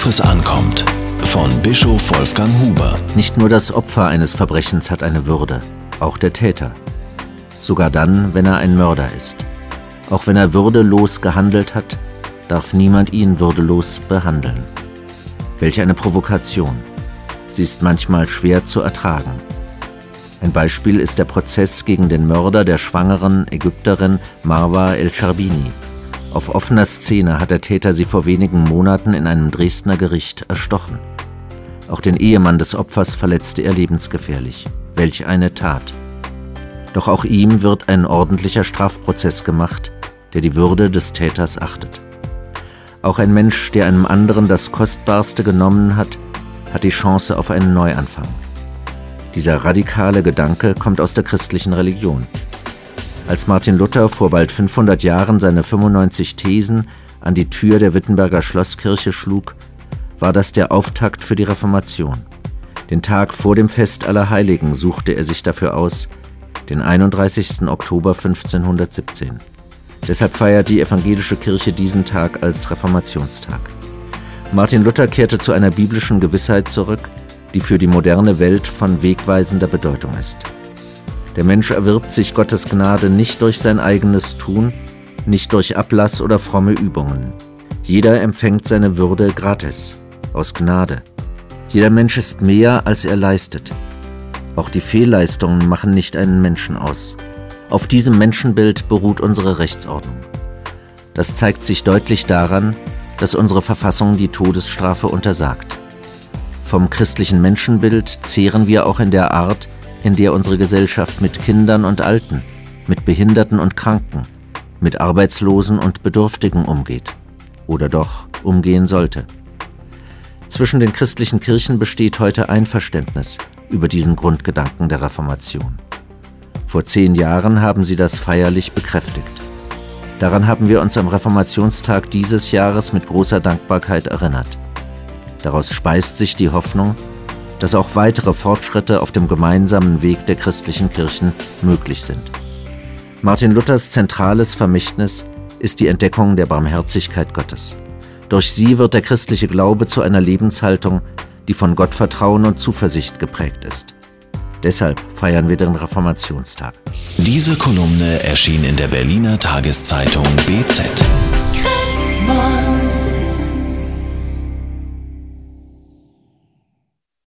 Worauf es ankommt. Von Bischof Wolfgang Huber. Nicht nur das Opfer eines Verbrechens hat eine Würde, auch der Täter. Sogar dann, wenn er ein Mörder ist. Auch wenn er würdelos gehandelt hat, darf niemand ihn würdelos behandeln. Welch eine Provokation. Sie ist manchmal schwer zu ertragen. Ein Beispiel ist der Prozess gegen den Mörder der schwangeren Ägypterin Marwa el-Sharbini. Auf offener Szene hat der Täter sie vor wenigen Monaten in einem Dresdner Gericht erstochen. Auch den Ehemann des Opfers verletzte er lebensgefährlich. Welch eine Tat. Doch auch ihm wird ein ordentlicher Strafprozess gemacht, der die Würde des Täters achtet. Auch ein Mensch, der einem anderen das Kostbarste genommen hat, hat die Chance auf einen Neuanfang. Dieser radikale Gedanke kommt aus der christlichen Religion. Als Martin Luther vor bald 500 Jahren seine 95 Thesen an die Tür der Wittenberger Schlosskirche schlug, war das der Auftakt für die Reformation. Den Tag vor dem Fest aller Heiligen suchte er sich dafür aus, den 31. Oktober 1517. Deshalb feiert die evangelische Kirche diesen Tag als Reformationstag. Martin Luther kehrte zu einer biblischen Gewissheit zurück, die für die moderne Welt von wegweisender Bedeutung ist. Der Mensch erwirbt sich Gottes Gnade nicht durch sein eigenes Tun, nicht durch Ablass oder fromme Übungen. Jeder empfängt seine Würde gratis, aus Gnade. Jeder Mensch ist mehr, als er leistet. Auch die Fehlleistungen machen nicht einen Menschen aus. Auf diesem Menschenbild beruht unsere Rechtsordnung. Das zeigt sich deutlich daran, dass unsere Verfassung die Todesstrafe untersagt. Vom christlichen Menschenbild zehren wir auch in der Art, in der unsere Gesellschaft mit Kindern und Alten, mit Behinderten und Kranken, mit Arbeitslosen und Bedürftigen umgeht. Oder doch umgehen sollte. Zwischen den christlichen Kirchen besteht heute Einverständnis über diesen Grundgedanken der Reformation. Vor zehn Jahren haben sie das feierlich bekräftigt. Daran haben wir uns am Reformationstag dieses Jahres mit großer Dankbarkeit erinnert. Daraus speist sich die Hoffnung, dass auch weitere Fortschritte auf dem gemeinsamen Weg der christlichen Kirchen möglich sind. Martin Luthers zentrales Vermächtnis ist die Entdeckung der Barmherzigkeit Gottes. Durch sie wird der christliche Glaube zu einer Lebenshaltung, die von Gottvertrauen und Zuversicht geprägt ist. Deshalb feiern wir den Reformationstag. Diese Kolumne erschien in der Berliner Tageszeitung BZ.